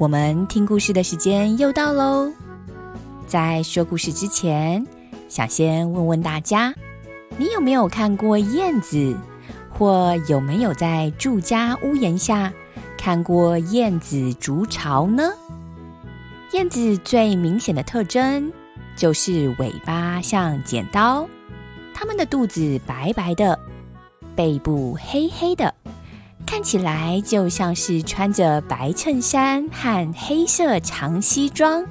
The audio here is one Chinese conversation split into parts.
我们听故事的时间又到喽。在说故事之前，想先问问大家，你有没有看过燕子，或有没有在住家屋檐下看过燕子筑巢呢？燕子最明显的特征就是尾巴像剪刀，它们的肚子白白的，背部黑黑的。看起来就像是穿着白衬衫和黑色长西装，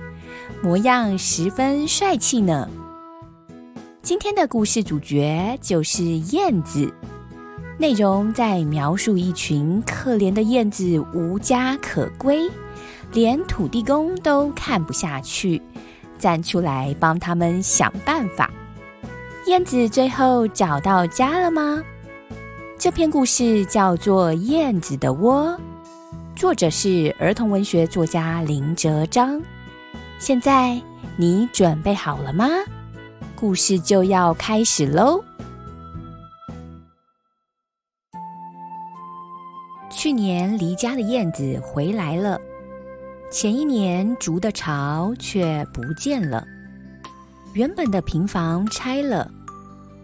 模样十分帅气呢。今天的故事主角就是燕子，内容在描述一群可怜的燕子无家可归，连土地公都看不下去，站出来帮他们想办法。燕子最后找到家了吗？这篇故事叫做《燕子的窝》，作者是儿童文学作家林哲章。现在你准备好了吗？故事就要开始喽！去年离家的燕子回来了，前一年筑的巢却不见了。原本的平房拆了，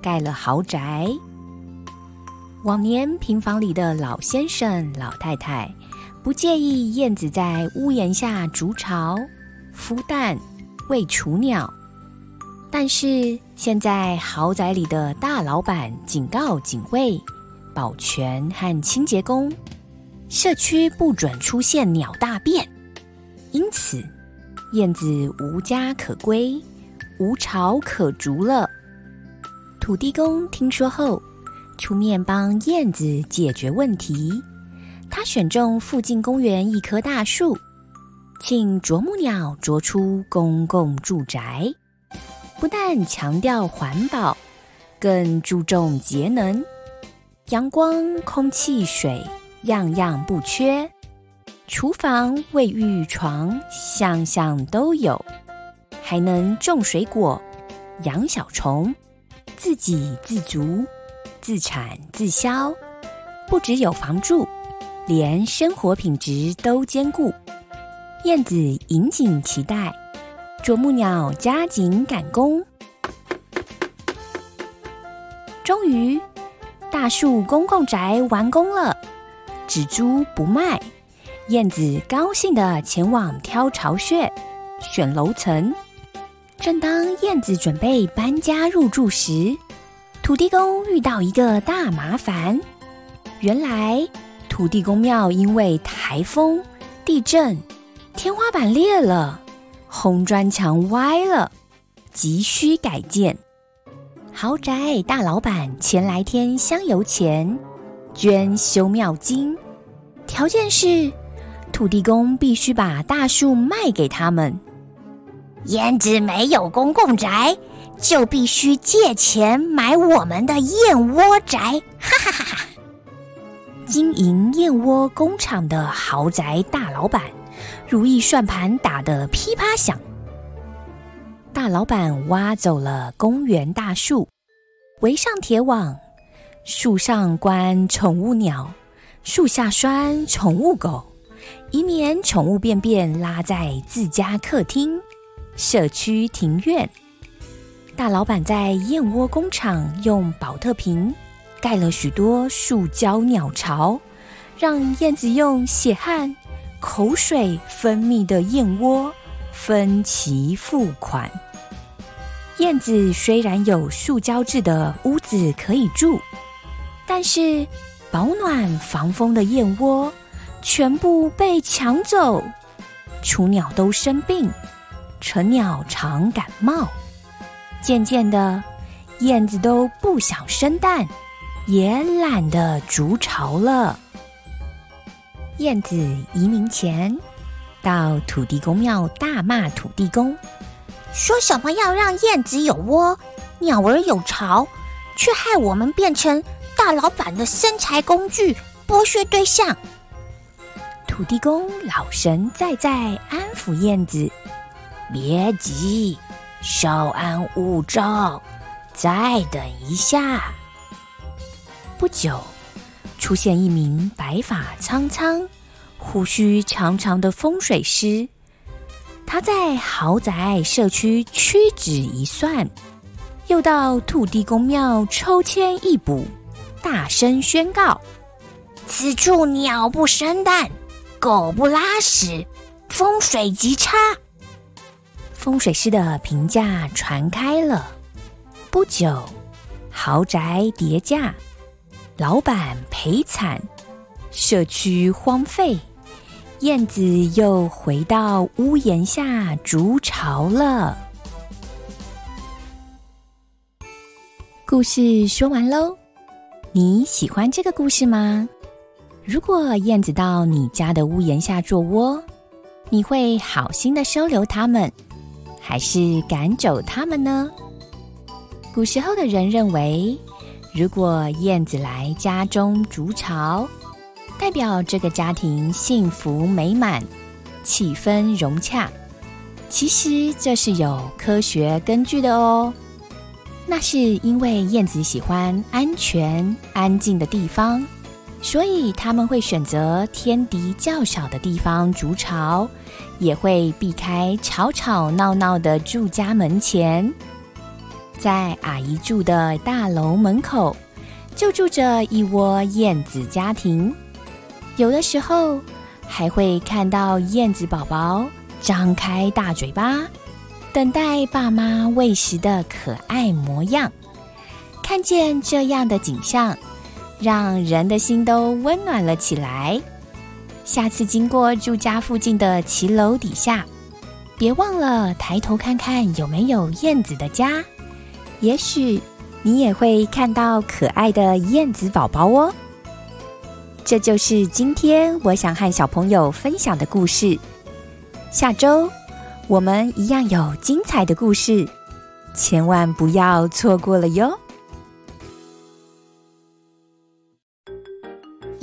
盖了豪宅。往年平房里的老先生、老太太不介意燕子在屋檐下筑巢、孵蛋、喂雏鸟，但是现在豪宅里的大老板警告警卫、保全和清洁工，社区不准出现鸟大便，因此燕子无家可归、无巢可筑了。土地公听说后。出面帮燕子解决问题，他选中附近公园一棵大树，请啄木鸟啄出公共住宅。不但强调环保，更注重节能，阳光、空气、水样样不缺，厨房、卫浴、床项项都有，还能种水果、养小虫，自给自足。自产自销，不只有房住，连生活品质都兼顾。燕子引颈期待，啄木鸟加紧赶工。终于，大树公共宅完工了，只租不卖。燕子高兴的前往挑巢穴、选楼层。正当燕子准备搬家入住时，土地公遇到一个大麻烦，原来土地公庙因为台风、地震，天花板裂了，红砖墙歪了，急需改建。豪宅大老板前来添香油钱，捐修庙金，条件是土地公必须把大树卖给他们。燕子没有公共宅。就必须借钱买我们的燕窝宅，哈哈哈哈！经营燕窝工厂的豪宅大老板，如意算盘打得噼啪响。大老板挖走了公园大树，围上铁网，树上关宠物鸟，树下拴宠物狗，以免宠物便便拉在自家客厅、社区庭院。大老板在燕窝工厂用保特瓶盖了许多塑胶鸟巢，让燕子用血汗、口水分泌的燕窝分期付款。燕子虽然有塑胶制的屋子可以住，但是保暖防风的燕窝全部被抢走，雏鸟都生病，成鸟常感冒。渐渐的，燕子都不想生蛋，也懒得筑巢了。燕子移民前，到土地公庙大骂土地公，说什么要让燕子有窝，鸟儿有巢，却害我们变成大老板的生财工具、剥削对象。土地公老神在在安抚燕子：“别急，稍安勿躁，再等一下。”不久，出现一名白发苍苍。胡须长长的风水师，他在豪宅社区屈指一算，又到土地公庙抽签一卜，大声宣告：此处鸟不生蛋，狗不拉屎，风水极差。风水师的评价传开了，不久，豪宅跌价，老板赔惨，社区荒废。燕子又回到屋檐下筑巢了。故事说完喽，你喜欢这个故事吗？如果燕子到你家的屋檐下做窝，你会好心的收留它们，还是赶走它们呢？古时候的人认为，如果燕子来家中筑巢，代表这个家庭幸福美满，气氛融洽。其实这是有科学根据的哦。那是因为燕子喜欢安全、安静的地方，所以他们会选择天敌较少的地方筑巢，也会避开吵吵闹闹的住家门前。在阿姨住的大楼门口，就住着一窝燕子家庭。有的时候还会看到燕子宝宝张开大嘴巴，等待爸妈喂食的可爱模样。看见这样的景象，让人的心都温暖了起来。下次经过住家附近的骑楼底下，别忘了抬头看看有没有燕子的家，也许你也会看到可爱的燕子宝宝哦。这就是今天我想和小朋友分享的故事。下周我们一样有精彩的故事，千万不要错过了哟！